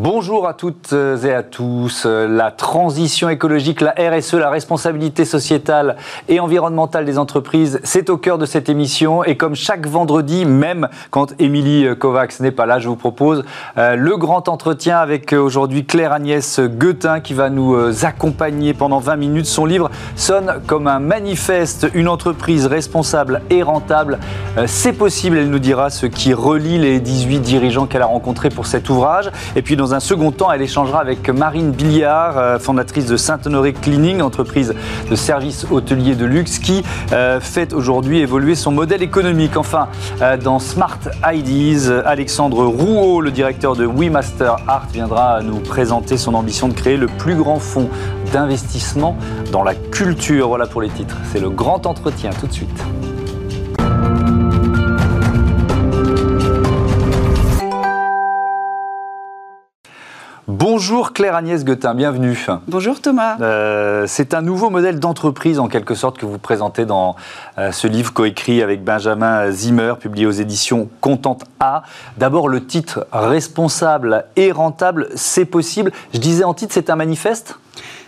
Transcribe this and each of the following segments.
Bonjour à toutes et à tous. La transition écologique, la RSE, la responsabilité sociétale et environnementale des entreprises, c'est au cœur de cette émission. Et comme chaque vendredi, même quand Émilie Kovacs n'est pas là, je vous propose euh, le grand entretien avec euh, aujourd'hui Claire Agnès Guetin qui va nous euh, accompagner pendant 20 minutes. Son livre sonne comme un manifeste, une entreprise responsable et rentable. C'est possible, elle nous dira ce qui relie les 18 dirigeants qu'elle a rencontrés pour cet ouvrage. Et puis dans dans un second temps, elle échangera avec Marine Billiard, euh, fondatrice de Saint-Honoré Cleaning, entreprise de services hôteliers de luxe qui euh, fait aujourd'hui évoluer son modèle économique. Enfin, euh, dans Smart Ideas, Alexandre Rouault, le directeur de WeMaster Art, viendra nous présenter son ambition de créer le plus grand fonds d'investissement dans la culture. Voilà pour les titres. C'est le grand entretien tout de suite. Bonjour Claire Agnès Guetin, bienvenue. Bonjour Thomas. Euh, c'est un nouveau modèle d'entreprise en quelque sorte que vous présentez dans euh, ce livre coécrit avec Benjamin Zimmer, publié aux éditions Contente A. D'abord le titre Responsable et rentable, c'est possible. Je disais en titre, c'est un manifeste?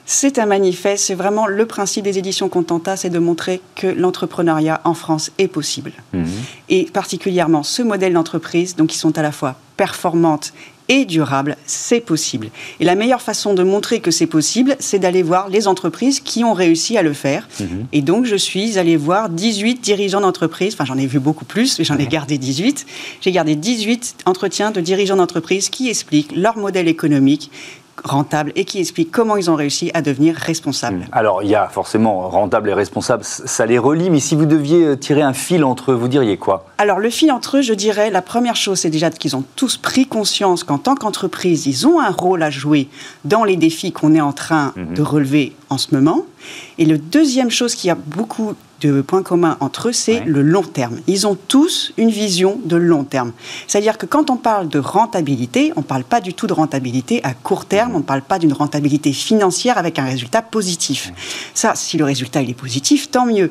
C'est un manifeste, c'est vraiment le principe des éditions Contenta, c'est de montrer que l'entrepreneuriat en France est possible. Mhm. Et particulièrement ce modèle d'entreprise, donc qui sont à la fois performantes et durables, c'est possible. Et la meilleure façon de montrer que c'est possible, c'est d'aller voir les entreprises qui ont réussi à le faire. Mhm. Et donc, je suis allée voir 18 dirigeants d'entreprise, enfin j'en ai vu beaucoup plus, mais j'en ai gardé 18. J'ai gardé 18 entretiens de dirigeants d'entreprise qui expliquent leur modèle économique, rentable et qui explique comment ils ont réussi à devenir responsables. Hmm. Alors, il y a forcément rentable et responsable, ça les relie, mais si vous deviez euh, tirer un fil entre eux, vous diriez quoi? Alors, le fil entre eux, je dirais, la première chose, c'est déjà qu'ils ont tous pris conscience qu'en tant qu'entreprise, ils ont un rôle à jouer dans les défis qu'on est en train hmm. de relever en ce moment. Et la deuxième chose qui a beaucoup de points communs entre eux, c'est le long terme. Ils ont tous une vision de long terme. C'est-à-dire que quand on parle de rentabilité, on ne parle pas du tout de rentabilité à court terme, on ne parle pas d'une rentabilité financière avec un résultat positif. Ça, si le résultat il est positif, tant mieux.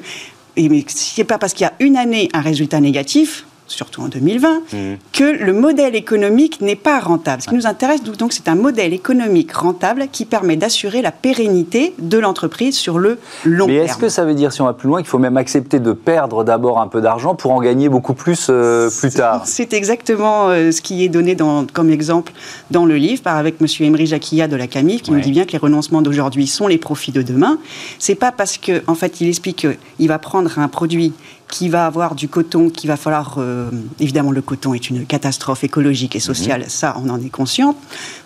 Et mais ce n'est pas parce qu'il y a une année un résultat négatif surtout en 2020, mmh. que le modèle économique n'est pas rentable. Ce qui nous intéresse, donc, c'est un modèle économique rentable qui permet d'assurer la pérennité de l'entreprise sur le long terme. Mais est-ce que ça veut dire, si on va plus loin, qu'il faut même accepter de perdre d'abord un peu d'argent pour en gagner beaucoup plus euh, plus tard? C'est exactement euh, ce qui est donné dans, comme exemple dans le livre par avec M. Emery Jacquilla de la CAMIF, qui nous dit bien que les renoncements d'aujourd'hui sont les profits de demain. C'est pas parce qu'en en fait, il explique qu'il va prendre un produit qui va avoir du coton, qu'il va falloir... Euh, évidemment, le coton est une catastrophe écologique et sociale, mhm. ça, on en est conscient.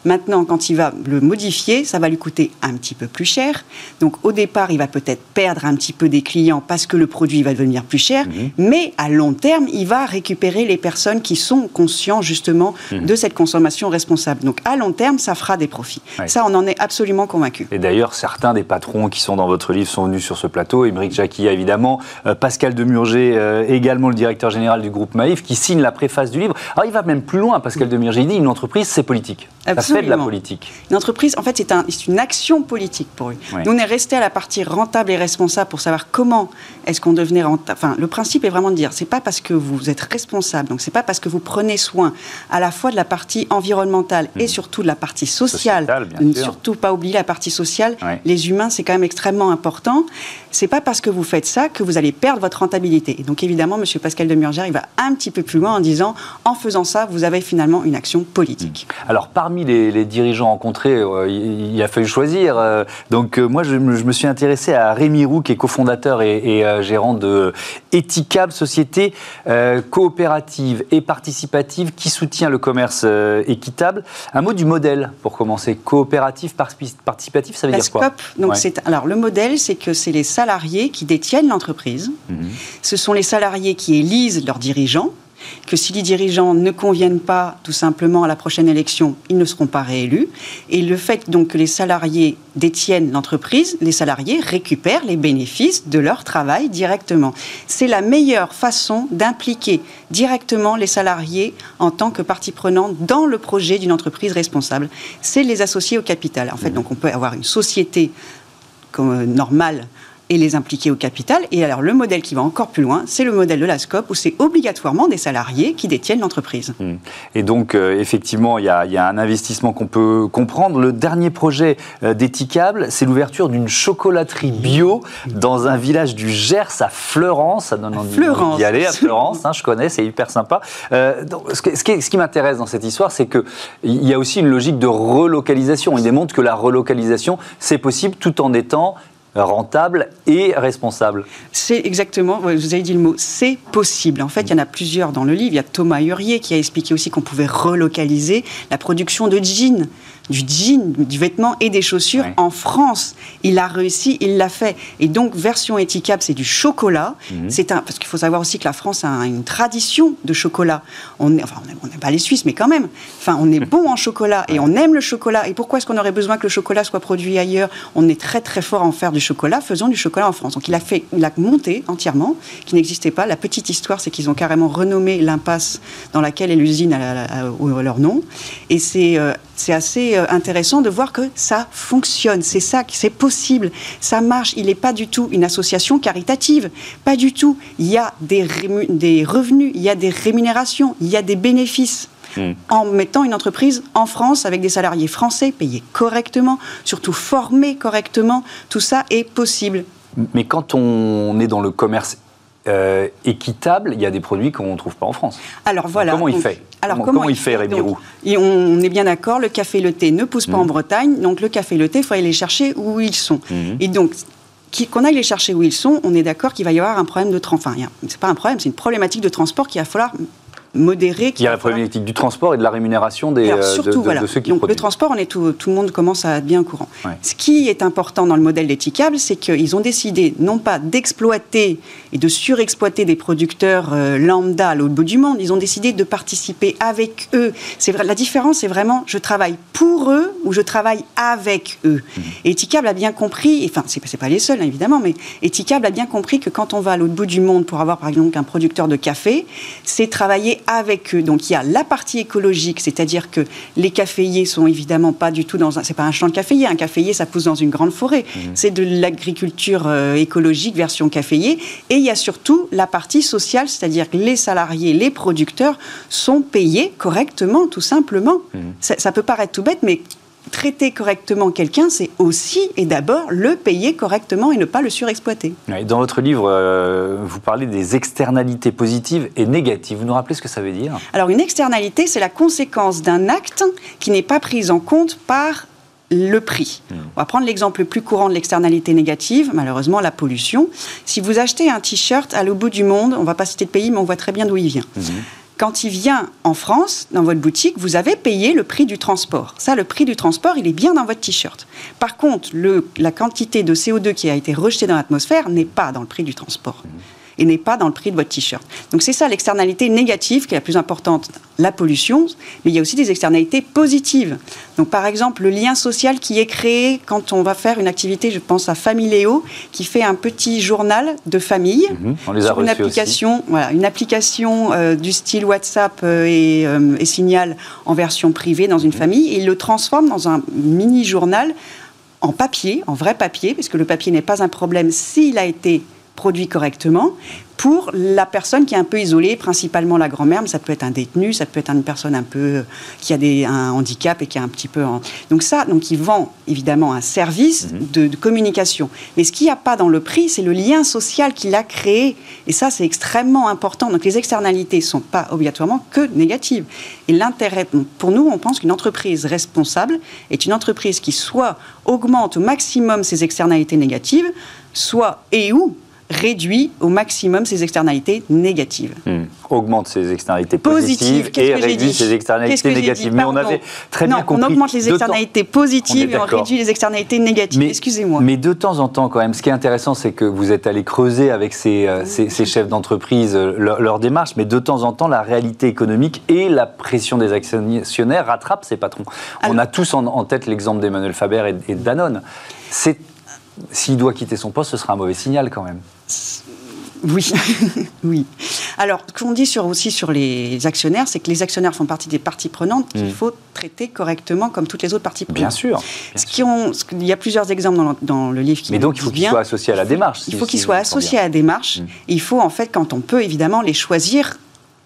Maintenant, quand il va le modifier, ça va lui coûter un petit peu plus cher. Donc, au départ, il va peut-être perdre un petit peu des clients parce que le produit va devenir plus cher, mhm. mais à long terme, il va récupérer les personnes qui sont conscients, justement, mhm. de cette consommation responsable. Donc, à long terme, ça fera des profits. Ça, on en est absolument convaincu. Et d'ailleurs, certains des patrons qui sont dans votre livre sont venus sur ce plateau. Émeric Jacquia, évidemment, euh, Pascal Demurger, euh, également le directeur général du groupe Maïf, qui signe la préface du livre. Alors il va même plus loin, Pascal Demir. J'ai dit une entreprise, c'est politique. Ça fait de la politique. Une entreprise, en fait, c'est un, une action politique pour eux. Nous, on est resté à la partie rentable et responsable pour savoir comment est-ce qu'on devenait rentable. Enfin, le principe est vraiment de dire, c'est pas parce que vous êtes responsable, donc c'est pas parce que vous prenez soin à la fois de la partie environnementale et mmh. surtout de la partie sociale. ne surtout pas oublier la partie sociale. Les humains, c'est quand même extrêmement important. C'est pas parce que vous faites ça que vous allez perdre votre rentabilité. Et donc évidemment, M. Pascal Demurger, il va un petit peu plus loin en disant, en faisant ça, vous avez finalement une action politique. Mmh. Alors parmi les, dirigeants rencontrés, euh, il, a fallu choisir. Euh, donc euh, moi, je, me suis intéressé à Rémi Roux, qui est cofondateur et, gérant de Ethicable, société coopérative et participative qui soutient le commerce équitable. Un mot du modèle pour commencer. Coopérative, participatif, ça veut dire quoi? donc c'est alors le modèle, c'est que c'est les salariés qui détiennent l'entreprise. Mmh. Ce sont les salariés qui élisent leurs dirigeants que si les dirigeants ne conviennent pas tout simplement à la prochaine élection, ils ne seront pas réélus. Et le fait donc que les salariés détiennent l'entreprise, les salariés récupèrent les bénéfices de leur travail directement. C'est la meilleure façon d'impliquer directement les salariés en tant que partie prenante dans le projet d'une entreprise responsable. C'est les associer au capital. En fait, mmh. donc on peut avoir une société comme, euh, normale et les impliquer au capital. Et alors le modèle qui va encore plus loin, c'est le modèle de la SCOP où c'est obligatoirement des salariés qui détiennent l'entreprise. Mmh. Et donc euh, effectivement, il y, a un investissement qu'on peut comprendre. Le dernier projet euh, d'Ethicable, c'est l'ouverture d'une chocolaterie bio dans un village du Gers à Fleurance. Ça donne envie d'y aller à Fleurance, hein, je connais, c'est hyper sympa. Euh, ce, qui, ce qui m'intéresse dans cette histoire, c'est qu'il y a aussi une logique de relocalisation. Il démontre que la relocalisation, c'est possible tout en étant rentable et responsable. C'est exactement, vous avez dit le mot, c'est possible. En fait, il y en a plusieurs dans le livre. Il y a Thomas Hurier qui a expliqué aussi qu'on pouvait relocaliser la production de jeans du jean, du vêtement et des chaussures en France. Il a réussi, il l'a fait. Et donc, version Etikab, c'est du chocolat. Mhm. C'est un, parce qu'il faut savoir aussi que la France a une tradition de chocolat. On enfin, on n'aime pas les Suisses, mais quand même. Enfin, on est bon en chocolat et on aime le chocolat. Et pourquoi est-ce qu'on aurait besoin que le chocolat soit produit ailleurs? On est très très fort en faire du chocolat. Faisons du chocolat en France. Donc, il a fait, il a monté entièrement, qui n'existait pas. La petite histoire, c'est qu'ils ont carrément renommé l'impasse dans laquelle est l'usine à, leur nom. Et c'est euh, c'est assez euh, intéressant de voir que ça fonctionne, c'est ça, c'est possible, ça marche. Il n'est pas du tout une association caritative, pas du tout. Il y a des, des revenus, il y a des rémunérations, il y a des bénéfices. Hmm. en mettant une entreprise en France avec des salariés français payés correctement, surtout formés correctement, tout ça est possible. Mais quand on est dans le commerce euh, équitable, il y a des produits qu'on ne trouve pas en France. Alors voilà. comment il fait? alors, comment, il fait, Rémi Roux? On est bien d'accord, le café et le thé ne poussent pas en mmh. Bretagne, donc le café et le thé, il faut aller les chercher où ils sont. Mmh. Et donc, qu'on aille les chercher où ils sont, on est d'accord qu'il va y avoir un problème de transport. Enfin, c'est pas un problème, c'est une problématique de transport qu'il va falloir modéré. Il y a la problématique du transport et de la rémunération des, Alors, euh, surtout, voilà. ceux qui Donc, Le transport, on est tout, tout, le monde commence à être bien au courant. Ce qui est important dans le modèle d'étiquable, c'est qu'ils ont décidé non pas d'exploiter et de surexploiter des producteurs euh, lambda à l'autre bout du monde, ils ont décidé de participer avec eux. C'est vrai, la différence, c'est vraiment je travaille pour eux ou je travaille avec eux. Mmh. Et a bien compris, enfin, c'est, pas les seuls, hein, évidemment, mais Eticable a bien compris que quand on va à l'autre bout du monde pour avoir, par exemple, un producteur de café, c'est travailler avec eux. Donc il y a la partie écologique, c'est-à-dire que les caféiers sont évidemment pas du tout dans un. C'est pas un champ de caféier. Un caféier, ça pousse dans une grande forêt. Mmh. C'est de l'agriculture euh, écologique version caféier. Et il y a surtout la partie sociale, c'est-à-dire que les salariés, les producteurs sont payés correctement, tout simplement. Mmh. Ça, ça peut paraître tout bête, mais traiter correctement quelqu'un, c'est aussi et d'abord le payer correctement et ne pas le surexploiter. dans votre livre, euh, vous parlez des externalités positives et négatives. Vous nous rappelez ce que ça veut dire? Alors une externalité, c'est la conséquence d'un acte qui n'est pas pris en compte par le prix. Hmm. On va prendre l'exemple le plus courant de l'externalité négative, malheureusement la pollution. Si vous achetez un t-shirt à l'au bout du monde, on ne va pas citer de pays, mais on voit très bien d'où il vient. Hmm quand il vient en France, dans votre boutique, vous avez payé le prix du transport. Ça, le prix du transport, il est bien dans votre t-shirt. Par contre, le, la quantité de CO2 qui a été rejetée dans l'atmosphère n'est pas dans le prix du transport et n'est pas dans le prix de votre t-shirt. Donc c'est ça l'externalité négative qui est la plus importante, la pollution, mais il y a aussi des externalités positives. Donc par exemple le lien social qui est créé quand on va faire une activité, je pense à Familéo, qui fait un petit journal de famille mhm. on les a sur une application, voilà, une application euh, du style WhatsApp euh, et, euh, et, Signal en version privée dans une mhm. famille, et il le transforme dans un mini journal en papier, en vrai papier, parce que le papier n'est pas un problème s'il a été produit correctement pour la personne qui est un peu isolée, principalement la grand-mère, mais ça peut être un détenu, ça peut être une personne un peu qui a des, un handicap et qui est un petit peu... Donc ça, donc il vend évidemment un service mhm. de, communication. Mais ce qu'il n'y a pas dans le prix, c'est le lien social qu'il a créé. Et ça, c'est extrêmement important. Donc les externalités ne sont pas obligatoirement que négatives. Et l'intérêt, pour nous, on pense qu'une entreprise responsable est une entreprise qui soit augmente au maximum ses externalités négatives, soit et où réduit au maximum ses externalités négatives. Hmm. Augmente ses externalités positives et réduit ses externalités négatives. Mais on avait très bien compris. On augmente les externalités positives et on réduit les externalités négatives. Excusez-moi. Mais de temps en temps, quand même, ce qui est intéressant, c'est que vous êtes allé creuser avec ces, euh, ces, chefs d'entreprise euh, leur, démarche, mais de temps en temps, la réalité économique et la pression des actionnaires rattrapent ces patrons. on a tous en, tête l'exemple d'Emmanuel Faber et, et de Danone. C'est s'il doit quitter son poste, ce sera un mauvais signal quand même. Oui, oui. Alors, ce qu'on dit sur, aussi sur les actionnaires, c'est que les actionnaires font partie des parties prenantes qu'il Mm. faut traiter correctement comme toutes les autres parties prenantes. Bien sûr. Ce qui ont, ce- il y a plusieurs exemples dans le, dans le livre qui Mais donc, il faut qu'ils soient associés à la démarche. Il faut qu'ils si soient associés à la démarche. Et il faut, en fait, quand on peut, évidemment, les choisir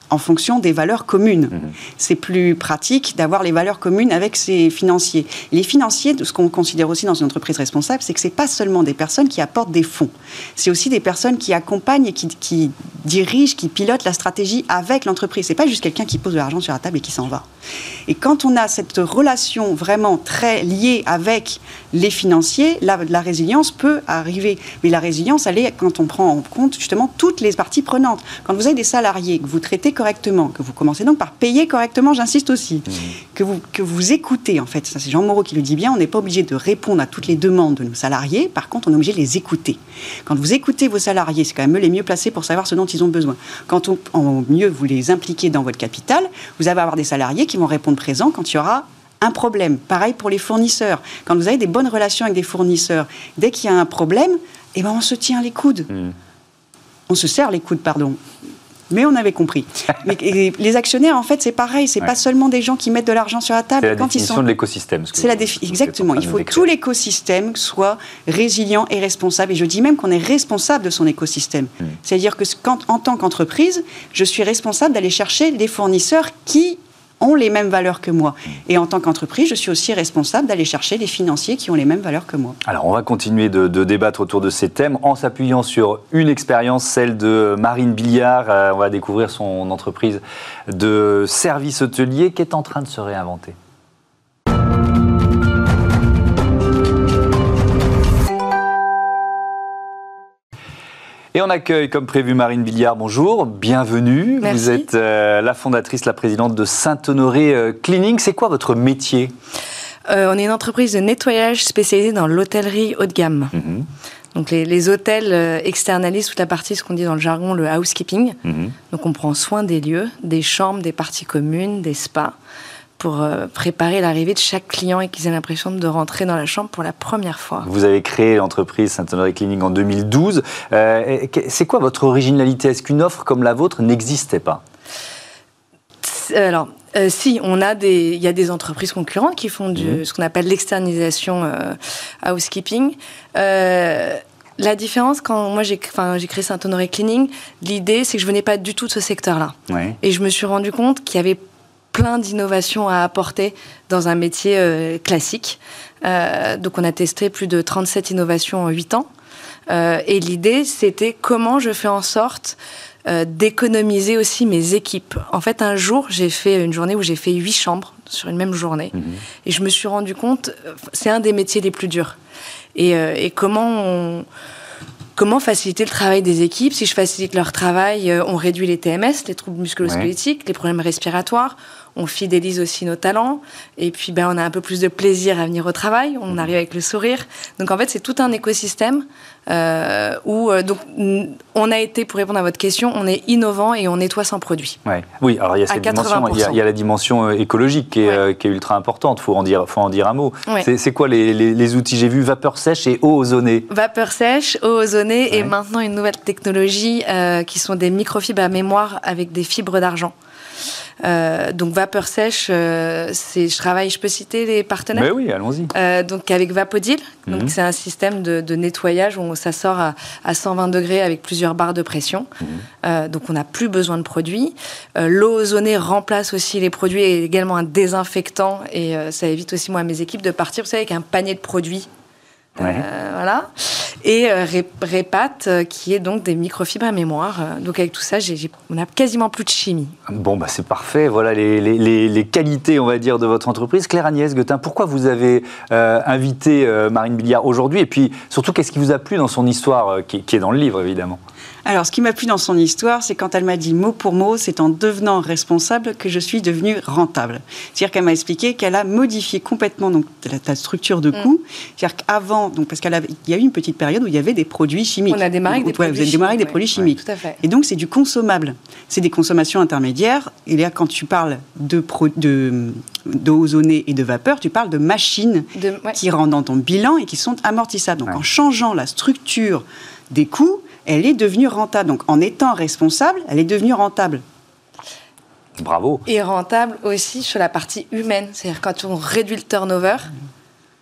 en fonction des valeurs communes. Mhm. C'est plus pratique d'avoir les valeurs communes avec ses financiers. Les financiers, ce qu'on considère aussi dans une entreprise responsable, c'est que c'est pas seulement des personnes qui apportent des fonds. C'est aussi des personnes qui accompagnent et qui, qui dirigent, qui pilotent la stratégie avec l'entreprise. C'est pas juste quelqu'un qui pose de l'argent sur la table et qui s'en va. Et quand on a cette relation vraiment très liée avec les financiers, la, la résilience peut arriver. Mais la résilience, elle est quand on prend en compte justement toutes les parties prenantes. Quand vous avez des salariés que vous traitez correctement, que vous commencez donc par payer correctement, j'insiste aussi, que, vous, que vous écoutez, en fait, ça c'est Jean Moreau qui le dit bien, on n'est pas obligé de répondre à toutes les demandes de nos salariés, par contre on est obligé de les écouter. Quand vous écoutez vos salariés, c'est quand même eux les mieux placés pour savoir ce dont ils ont besoin. Quand on, en mieux vous les impliquez dans votre capital, vous allez avoir des salariés qui vont répondre présent quand il y aura un problème. Pareil pour les fournisseurs. Quand vous avez des bonnes relations avec des fournisseurs, dès qu'il y a un problème, eh ben on se tient les coudes. Mm. On se serre les coudes, pardon. Mais on avait compris. Mais les actionnaires, en fait, c'est pareil. C'est Ouais. pas seulement des gens qui mettent de l'argent sur la table. C'est la Quand ils définition sont de l'écosystème. ce c'est la défi- exactement. Il faut que tout l'écosystème soit résilient et responsable. Et je dis même qu'on est responsable de son écosystème. Hmm. C'est-à-dire que quand, en tant qu'entreprise, je suis responsable d'aller chercher des fournisseurs qui ont les mêmes valeurs que moi. Hmm. Et en tant qu'entreprise, je suis aussi responsable d'aller chercher des financiers qui ont les mêmes valeurs que moi. Alors, on va continuer de, de débattre autour de ces thèmes en s'appuyant sur une expérience, celle de Marine Billiard. Euh, on va découvrir son entreprise de services hôteliers qui est en train de se réinventer. Et on accueille, comme prévu, Marine Billiard. Bonjour, bienvenue. Merci. Vous êtes euh, la fondatrice, la présidente de Saint-Honoré euh, Cleaning. C'est quoi votre métier? Euh, on est une entreprise de nettoyage spécialisée dans l'hôtellerie haut de gamme. Mhm, Donc les, les hôtels externalisent toute la partie, ce qu'on dit dans le jargon, le housekeeping. mhm. Donc on prend soin des lieux, des chambres, des parties communes, des spas, pour euh, préparer l'arrivée de chaque client et qu'ils aient l'impression de rentrer dans la chambre pour la première fois. Vous avez créé l'entreprise Saint-Honoré Cleaning en 2012. Euh, c'est quoi votre originalité? Est-ce qu'une offre comme la vôtre n'existait pas? Alors, euh, si, on a des, il y a des entreprises concurrentes qui font du, Mhm. ce qu'on appelle l'externalisation euh, housekeeping. Euh, la différence, quand moi j'ai enfin, créé Saint-Honoré Cleaning, l'idée c'est que je venais pas du tout de ce secteur-là. Ouais. Et je me suis rendu compte qu'il y avait plein d'innovations à apporter dans un métier euh, classique. Euh, donc on a testé plus de 37 innovations en 8 ans. Euh, et l'idée, c'était comment je fais en sorte d'économiser aussi mes équipes. En fait, un jour, j'ai fait une journée où j'ai fait 8 chambres sur une même journée. Mhm. Et je me suis rendu compte, c'est un des métiers les plus durs. Et, et comment on- Comment faciliter le travail des équipes? Si je facilite leur travail, on réduit les TMS, les troubles musculo-squelettiques, les problèmes respiratoires, on fidélise aussi nos talents, et puis ben, on a un peu plus de plaisir à venir au travail, on arrive avec le sourire. Donc en fait, c'est tout un écosystème euh, où euh, donc, on a été, pour répondre à votre question, on est innovant et on nettoie sans produit. Ouais. Oui, alors il y a cette dimension, il y a, 80%. il y a la dimension euh, écologique qui est, Ouais. euh, qui est ultra importante, il faut, en dire- faut en dire un mot. Ouais. C'est, quoi les, les- les outils? J'ai vu vapeur sèche et eau ozonée. Vapeur sèche, eau ozonée et maintenant une nouvelle technologie euh, qui sont des microfibres à mémoire avec des fibres d'argent. Euh, donc vapeur sèche, euh, c'est, je travaille, je peux citer les partenaires. Mais oui, allons-y. Euh, donc avec Vapodil, donc Mhm. c'est un système de, de nettoyage où ça sort à, à 120 degrés avec plusieurs barres de pression. Mhm. Donc on n'a plus besoin de produits. L'eau ozonée remplace aussi les produits et également un désinfectant et ça évite aussi moi à mes équipes de partir, vous savez, avec un panier de produits. Ouais. Euh, voilà. Et euh, Ré- Répat, euh, qui est donc des microfibres à mémoire. Donc avec tout ça, on n'a quasiment plus de chimie. Bon, bah, c'est parfait. Voilà les, les- les- qualités, on va dire, de votre entreprise. Claire Agnès Guetin, pourquoi vous avez invité Marine Billiard aujourd'hui? Et puis, surtout, qu'est-ce qui vous a plu dans son histoire, qui, qui est dans le livre, évidemment? Alors, ce qui m'a plu dans son histoire, c'est quand elle m'a dit mot pour mot, c'est en devenant responsable que je suis devenue rentable. C'est-à-dire qu'elle m'a expliqué qu'elle a modifié complètement donc, ta, ta structure de coût. C'est-à-dire qu'avant, donc, parce qu'il y a eu une petite période où il y avait des produits chimiques. On a démarré avec des Ouais, produits Vous avez démarré avec des chimiques, produits ouais. chimiques. Tout à fait. Et donc, c'est du consommable. C'est des consommations intermédiaires. Et là, quand tu parles de pro- de- d'eau ozonée et de vapeur, tu parles de machines De- ouais. qui rentrent dans ton bilan et qui sont amortissables. Donc, Ouais. en changeant la structure des coûts, elle est devenue rentable. Donc en étant responsable, elle est devenue rentable. Bravo. Et rentable aussi sur la partie humaine. C'est-à-dire quand on réduit le turnover,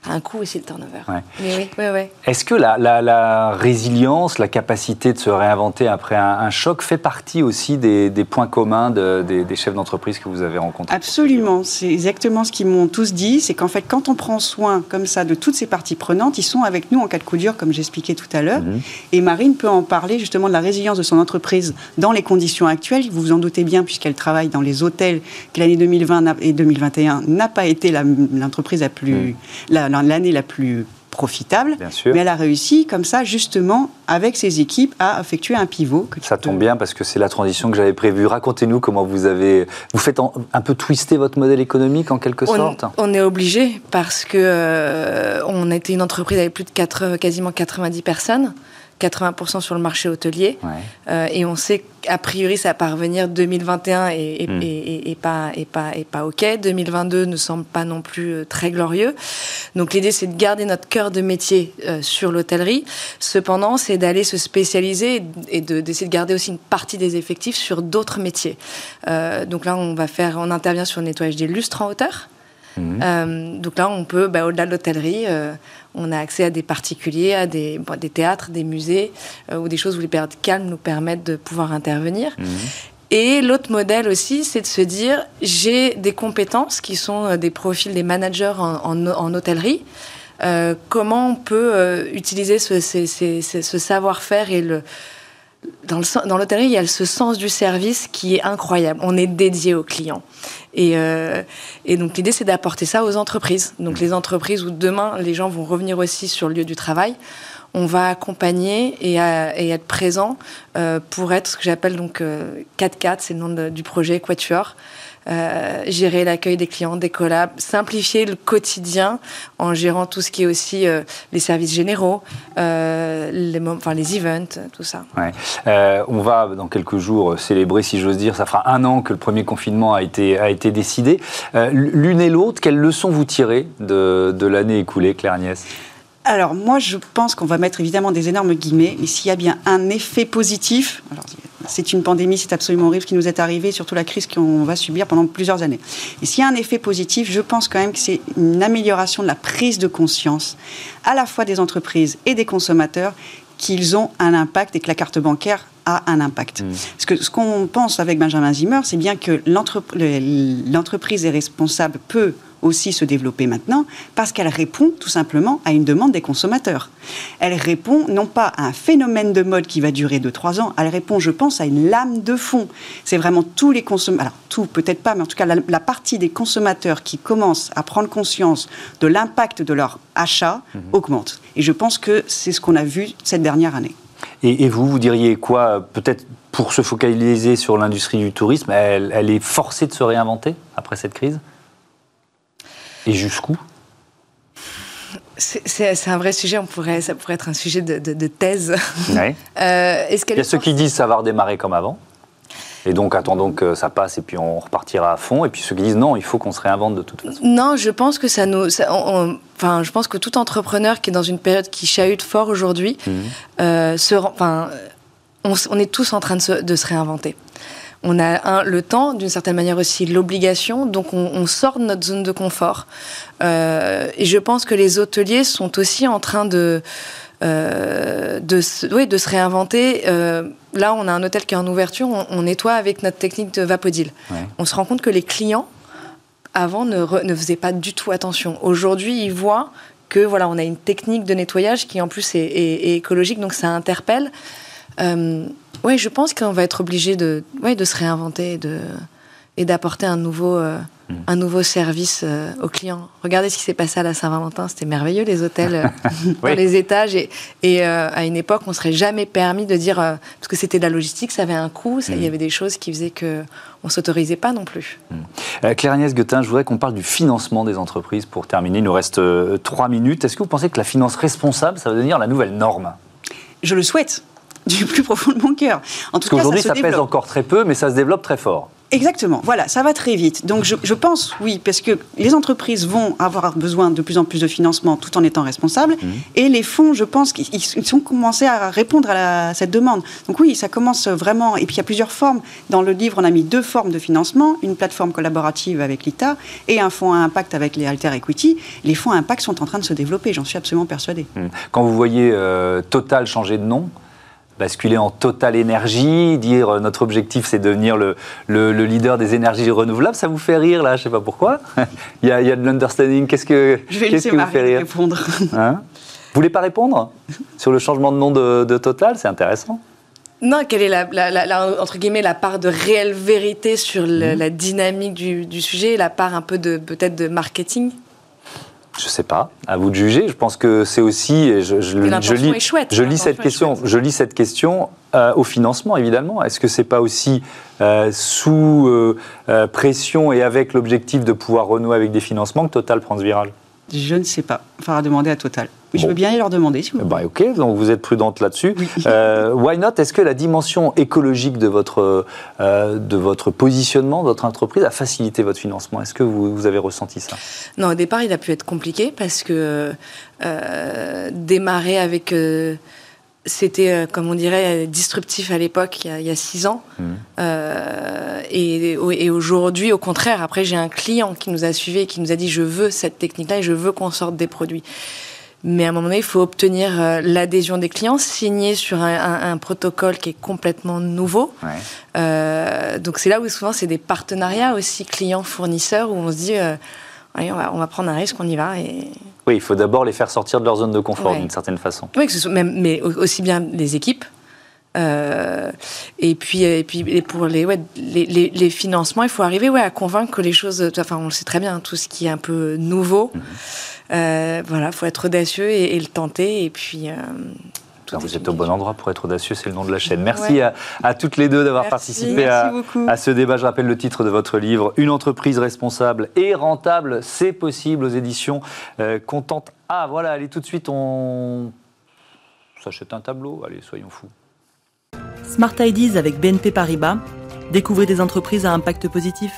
un coût aussi le turnover. oui, oui, Est-ce que la, résilience, la capacité de se réinventer après un, choc fait partie aussi des, points communs des, chefs d'entreprise que vous avez rencontrés Absolument. C'est exactement ce qu'ils m'ont tous dit. C'est qu'en fait, quand on prend soin comme ça de toutes ces parties prenantes, ils sont avec nous en cas de coup dur, comme j'expliquais tout à l'heure. Mhm. Et Marine peut en parler justement de la résilience de son entreprise dans les conditions actuelles. Vous vous en doutez bien, puisqu'elle travaille dans les hôtels, que l'année 2020 et 2021 n'a pas été l'entreprise la, plus... Mhm. La, l'année la plus profitable. Mais elle a réussi, comme ça, justement, avec ses équipes, à effectuer un pivot. ça tombe bien parce que c'est la transition que j'avais prévue. Racontez-nous comment vous avez. Vous faites un peu twister votre modèle économique en quelque sorte On est obligé parce que euh, on était une entreprise avec plus de 4, quasiment 90 personnes. 80% sur le marché hôtelier. Euh, et on sait qu'a priori, ça va parvenir 2021 et, hmm. et, et, pas, et, pas, et pas OK. 2022 ne semble pas non plus euh, très glorieux. Donc l'idée, c'est de garder notre cœur de métier euh, sur l'hôtellerie. Cependant, c'est d'aller se spécialiser et d'essayer de, garder aussi une partie des effectifs sur d'autres métiers. donc là, on va faire, on intervient sur le nettoyage des lustres en hauteur. Hmm. donc là, on peut, bah, au-delà de l'hôtellerie, on a accès à des particuliers, à des, des théâtres, des musées, euh, ou des choses où les périodes calmes nous permettent de pouvoir intervenir. Mhm. Et l'autre modèle aussi, c'est de se dire, j'ai des compétences qui sont euh, des profils des managers en, hôtellerie. Euh, comment on peut utiliser ce, ce savoir-faire et le, dans l'hôtellerie, il y a ce sens du service qui est incroyable. On est dédié aux clients. Et, euh, et donc l'idée, c'est d'apporter ça aux entreprises. Donc les entreprises où demain, les gens vont revenir aussi sur le lieu du travail, on va accompagner et, et être présent euh, pour être ce que j'appelle donc 4-4, euh, c'est le nom du projet Quatuor. Euh, gérer l'accueil des clients, des collabs, simplifier le quotidien en gérant tout ce qui est aussi euh, les services généraux, euh, les, enfin, les events, tout ça. on va dans quelques jours célébrer, si j'ose dire, ça fera un an que le premier confinement a été, a été décidé. L'une et l'autre, quelles leçons vous tirez de, de l'année écoulée, Claire Agnès? Alors moi, je pense qu'on va mettre évidemment des énormes guillemets, mais s'il y a bien un effet positif, c'est une pandémie, c'est absolument horrible ce qui nous est arrivé, surtout la crise qu'on va subir pendant plusieurs années. Et s'il y a un effet positif, je pense quand même que c'est une amélioration de la prise de conscience, à la fois des entreprises et des consommateurs, qu'ils ont un impact et que la carte bancaire a un impact. Mmh. Parce que ce qu'on pense avec Benjamin Zimmer, c'est bien que l'entreprise est responsable, peut aussi se développer maintenant parce qu'elle répond tout simplement à une demande des consommateurs. Elle répond non pas à un phénomène de mode qui va durer 2-3 ans, elle répond, je pense, à une lame de fond. C'est vraiment tous les consommateurs, alors tout peut-être pas, mais en tout cas la, partie des consommateurs qui commencent à prendre conscience de l'impact de leur achat mhm. augmente. Et je pense que c'est ce qu'on a vu cette dernière année. Et, vous, vous diriez quoi Peut-être pour se focaliser sur l'industrie du tourisme, elle est forcée de se réinventer après cette crise? Et jusqu'où? C'est un vrai sujet, on pourrait, ça pourrait être un sujet de, thèse. Euh, Il y a ceux qui disent ça va redémarrer comme avant, et donc attendons que ça passe et puis on repartira à fond. Et puis ceux qui disent non, il faut qu'on se réinvente de toute façon. Non, je pense que ça nous, enfin, je pense que tout entrepreneur qui est dans une période qui chahute fort aujourd'hui, mmh. euh, enfin, on, est tous en train de de se réinventer on a un, le temps, d'une certaine manière aussi l'obligation, donc on, sort de notre zone de confort. Euh, et je pense que les hôteliers sont aussi en train de, euh, de, oui, de se réinventer. Euh, là, on a un hôtel qui est en ouverture, on, nettoie avec notre technique de Vapodil. On se rend compte que les clients, avant, ne, ne faisaient pas du tout attention. Aujourd'hui, ils voient que voilà, on a une technique de nettoyage qui en plus est, écologique, donc ça interpelle. Oui, je pense qu'on va être obligé de, ouais, de se réinventer de, et d'apporter un nouveau, euh, hmm. un nouveau service euh, aux clients. Regardez ce qui s'est passé à la Saint-Valentin, c'était merveilleux les hôtels euh, les étages et, et à une époque on serait jamais permis de dire parce que c'était de la logistique, ça avait un coût, il y hmm. avait des choses qui faisaient que on s'autorisait pas non plus. Hmm. Claire Agnès Guetin, je voudrais qu'on parle du financement des entreprises pour terminer. Il nous reste trois minutes. Est-ce que vous pensez que la finance responsable, ça va devenir la nouvelle norme? Je le souhaite du plus profond de mon cœur. En tout Parce qu'aujourd'hui, ça, pèse encore très peu, mais ça se développe très fort. Exactement, voilà, ça va très vite. Donc je, pense, oui, parce que les entreprises vont avoir besoin de plus en plus de financement tout en étant responsables, mhm. et les fonds, je pense qu'ils sont commencés à répondre à, cette demande. Donc oui, ça commence vraiment, et puis il y a plusieurs formes. Dans le livre, on a mis deux formes de financement, une plateforme collaborative avec l'ITA et un fonds à impact avec les Alter Equity. Les fonds à impact sont en train de se développer, j'en suis absolument persuadée. Mhm. Quand vous voyez euh, Total changer de nom, basculer en totale énergie, dire euh, notre objectif c'est de devenir le, le, leader des énergies renouvelables, ça vous fait rire là, je sais pas pourquoi. il, y a, il, y a, de l'understanding. Qu'est-ce que, je vais laisser Marie répondre. Hein? Vous voulez pas répondre? Sur le changement de nom de, Total C'est intéressant. Non, quelle est la, entre guillemets la part de réelle vérité sur mhm. la dynamique du, du, sujet, la part un peu de peut-être de marketing? Je sais pas, à vous de juger. Je pense que c'est aussi, je, je, je lis, chouette, je lis cette question, je lis cette question euh, au financement évidemment. Est-ce que c'est pas aussi euh, sous euh, pression et avec l'objectif de pouvoir renouer avec des financements que Total prend ce virage Je ne sais pas. Il faudra demander à Total. Je veux bien y leur demander, si vous bah, Ok, donc vous êtes prudente là-dessus. Euh, why not? Est-ce que la dimension écologique de votre, euh, de votre positionnement, de votre entreprise, a facilité votre financement? Est-ce que vous, vous, avez ressenti ça? Non, au départ, il a pu être compliqué parce que euh, démarrer avec c'était, comme on dirait, disruptif à l'époque, il, y a six ans. Mmh. et, et aujourd'hui, au contraire, après, j'ai un client qui nous a suivis et qui nous a dit Je veux cette technique-là et je veux qu'on sorte des produits. Mais à un moment donné, il faut obtenir euh, l'adhésion des clients, signer sur un, protocole qui est complètement nouveau. Euh, donc c'est là où souvent c'est des partenariats aussi clients-fournisseurs où on se dit, euh, on, va, prendre un risque, on y va. Et... Oui, il faut d'abord les faire sortir de leur zone de confort d'une certaine façon. Oui, même, mais aussi bien les équipes. Et puis, et puis pour les, ouais, les, les, financements, il faut arriver ouais, à convaincre que les choses. Enfin, on le sait très bien, tout ce qui est un peu nouveau. Mhm. Euh, voilà, faut être audacieux et, le tenter. Et puis. Euh, vous êtes au bon endroit pour être audacieux, c'est le nom de la chaîne. Merci à, toutes les deux d'avoir participé à, ce débat. Je rappelle le titre de votre livre Une entreprise responsable et rentable, c'est possible aux éditions euh, Contente. Ah voilà, allez tout de suite, on s'achète un tableau. Allez, soyons fous. Smart Ideas avec BNP Paribas. Découvrez des entreprises à impact positif.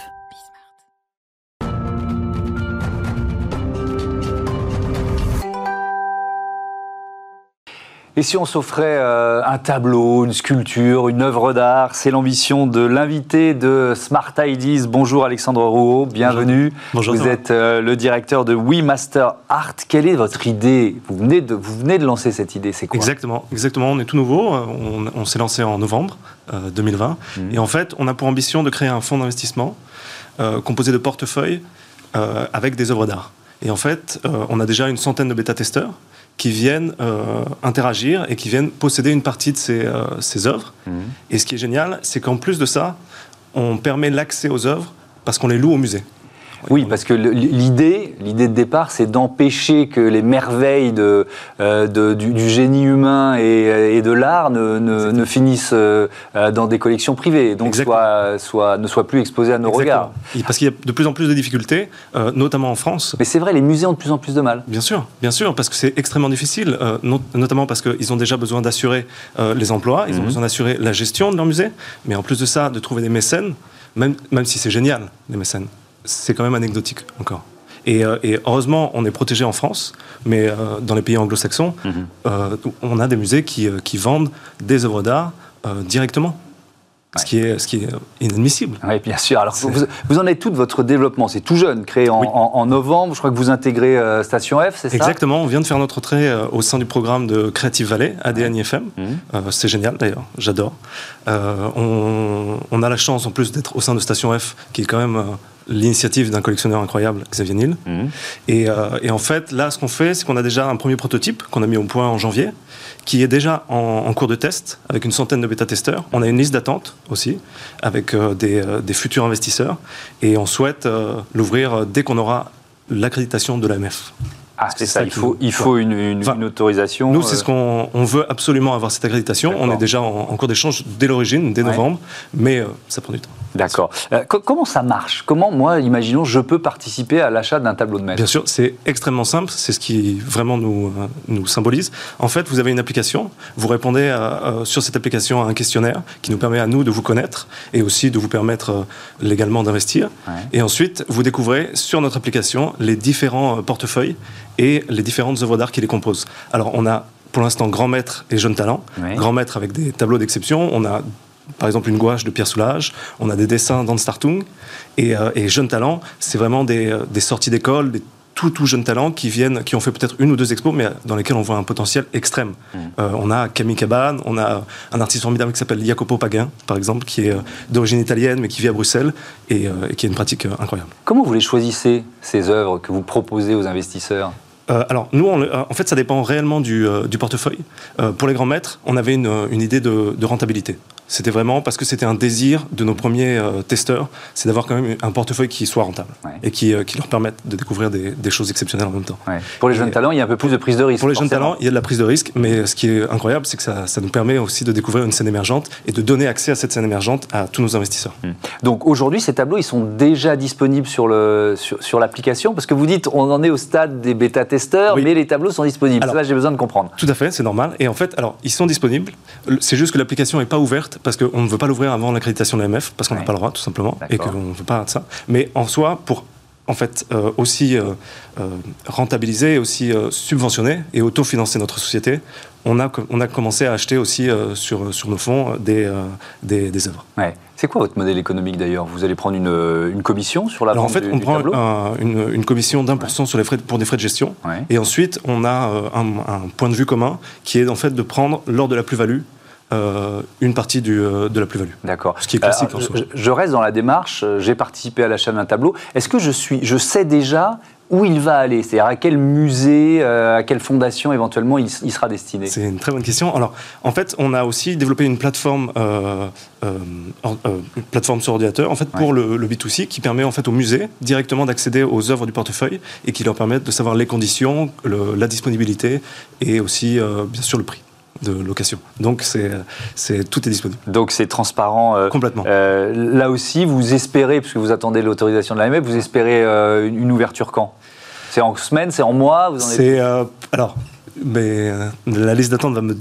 Et si on s'offrait euh, un tableau, une sculpture, une œuvre d'art C'est l'ambition de l'invité de Smart Ideas. Bonjour Alexandre Rouault, bienvenue. Bonjour. Vous êtes euh, le directeur de We Master Art. Quelle est votre idée? Vous venez, de, vous venez de lancer cette idée, c'est quoi? Exactement, exactement. On est tout nouveau. On, s'est lancé en novembre 2020. Euh, mmh. Et en fait, on a pour ambition de créer un fonds d'investissement composé de portefeuilles avec des œuvres d'art. Et en fait, on a déjà une centaine de bêta-testeurs qui viennent euh, interagir et qui viennent posséder une partie de ces, euh, ces œuvres. Mhm. Et ce qui est génial, c'est qu'en plus de ça, on permet l'accès aux œuvres parce qu'on les loue au musée. Oui, parce que l'idée, l'idée de départ, c'est d'empêcher que les merveilles de, euh, du, génie humain et, de l'art ne, finissent euh, dans des collections privées, donc soit, soit, ne soient plus exposées à nos regards. parce qu'il y a de plus en plus de difficultés, euh, notamment en France. Mais c'est vrai, les musées ont de plus en plus de mal. Bien sûr, bien sûr, parce que c'est extrêmement difficile, notamment parce qu'ils ont déjà besoin d'assurer les emplois, ils ont mhm. besoin d'assurer la gestion de leur musée, mais en plus de ça, de trouver des mécènes, même, même si c'est génial, les mécènes c'est quand même anecdotique encore. Euh, et, heureusement, on est protégé en France, mais euh, dans les pays anglo-saxons, mhm. euh, on a des musées qui, qui vendent des œuvres d'art directement. Ce, qui est, ce qui est inadmissible. Oui, bien sûr. Alors, vous, vous, en êtes tout de votre développement? C'est tout jeune, créé en, novembre. Je crois que vous intégrez Station F, c'est ça? Exactement. On vient de faire notre entrée au sein du programme de Creative Valley, ADN IFM. Mhm. c'est génial, d'ailleurs. J'adore. On, on, a la chance, en plus, d'être au sein de Station F, qui est quand même l'initiative d'un collectionneur incroyable, Xavier Niel. Mhm. Euh, et, en fait, là, ce qu'on fait, c'est qu'on a déjà un premier prototype qu'on a mis au point en janvier, qui est déjà en, cours de test avec une centaine de bêta-testeurs. On a une liste d'attente aussi, avec euh, euh, des, futurs investisseurs, et on souhaite l'ouvrir dès qu'on aura l'accréditation de l'AMF. Ah, c'est ça, il faut, il faut une, autorisation. Nous, c'est ce qu'on on veut absolument avoir cette accréditation. On est déjà en, cours d'échange dès l'origine, dès novembre, mais ça prend du temps. D'accord. Euh, comment ça marche? Comment, moi, imaginons, je peux participer à l'achat d'un tableau de maître? Bien sûr, c'est extrêmement simple. C'est ce qui vraiment nous, euh, nous symbolise. En fait, vous avez une application. Vous répondez sur cette application à un questionnaire qui nous permet à nous de vous connaître et aussi de vous permettre légalement d'investir. Et ensuite, vous découvrez sur notre application les différents portefeuilles et les différentes œuvres d'art qui les composent. Alors, on a pour l'instant grand maître et jeune talent. Grand maître avec des tableaux d'exception. On a par exemple une gouache de Pierre Soulages, on a des dessins d'Anne Startung, et, euh, et Jeunes Talents, c'est vraiment des, euh, des sorties d'école, des tout, tout jeunes talents qui viennent, qui ont fait peut-être une ou deux expos, mais dans lesquels on voit un potentiel extrême. Mm. Euh, on a Camille Cabane, on a un artiste formidable qui s'appelle Jacopo Paguin, par exemple, qui est d'origine italienne, mais qui vit à Bruxelles et, et qui a une pratique incroyable. Comment vous les choisissez, ces œuvres que vous proposez aux investisseurs? Alors, nous, en fait, ça dépend réellement du, du portefeuille. pour les grands maîtres, on avait une, une idée de, de, rentabilité. C'était vraiment parce que c'était un désir de nos premiers euh, testeurs, c'est d'avoir quand même un portefeuille qui soit rentable et qui, euh, qui, leur permette de découvrir des, des, choses exceptionnelles en même temps. Pour les jeunes talents, il y a un peu plus de prise de risque. Pour les jeunes talents, il y a de la prise de risque, mais ce qui est incroyable, c'est que ça, ça, nous permet aussi de découvrir une scène émergente et de donner accès à cette scène émergente à tous nos investisseurs. Hum. Donc aujourd'hui, ces tableaux, ils sont déjà disponibles sur l'application sur, parce que vous dites, on en est au stade des bêta-testeurs, mais les tableaux sont disponibles. Alors, ça, j'ai besoin de comprendre. Tout à fait, c'est normal. Et en fait, alors, ils sont disponibles. C'est juste que l'application n'est pas ouverte parce qu'on ne veut pas l'ouvrir avant l'accréditation de l'AMF, parce qu'on n'a pas le droit, tout simplement, et qu'on ne veut pas de ça. Mais en soi, pour en fait, euh, aussi euh, euh, rentabiliser, et aussi subventionner et autofinancer notre société, on a, on a commencé à acheter aussi sur, sur nos fonds des, des, des, œuvres. Ouais. C'est quoi votre modèle économique d'ailleurs? Vous allez prendre une, une, commission sur la Alors, vente En fait, on prend une, une, commission d'un pour cent sur les frais pour des frais de gestion. Et ensuite, on a un, un, point de vue commun qui est en fait de prendre lors de la plus-value euh, une partie du, euh, de la plus-value. D'accord. Ce qui est classique en soi. Je, reste dans la démarche, euh, j'ai participé à l'achat d'un tableau. Est-ce que je, suis, je sais déjà où il va aller? C'est-à-dire à quel musée, à quelle fondation éventuellement il, sera destiné? C'est une très bonne question. Alors, en fait, on a aussi développé une plateforme, euh, une plateforme sur ordinateur, en fait, pour le, le, B2C, qui permet en fait aux musées directement d'accéder aux œuvres du portefeuille et qui leur permettent de savoir les conditions, le, la disponibilité et aussi, bien sûr, le prix de location. Donc c'est, c'est tout est disponible. Donc c'est transparent. Euh, Complètement. Euh, là aussi, vous espérez, puisque vous attendez l'autorisation de l'AMF, vous espérez euh, une ouverture quand? C'est en semaine, c'est en mois vous en C'est alors mais euh, la liste d'attente va, me,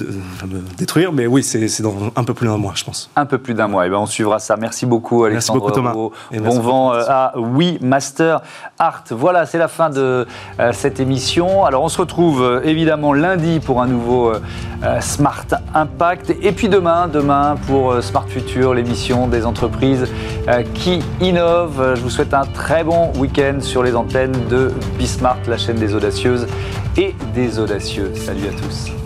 détruire. Mais oui, c'est dans un peu plus d'un mois, je pense. Un peu plus d'un mois. Et eh ben on suivra ça. Merci beaucoup, Alexandre. Merci beaucoup, Thomas. bon vent euh, à Oui Master Art. Voilà, c'est la fin de euh, cette émission. Alors, on se retrouve évidemment lundi pour un nouveau Smart Impact. Et puis demain, demain pour Smart Future, l'émission des entreprises qui innovent. Je vous souhaite un très bon week-end sur les antennes de Bismart, la chaîne des audacieuses et des audacieux. Salut à tous.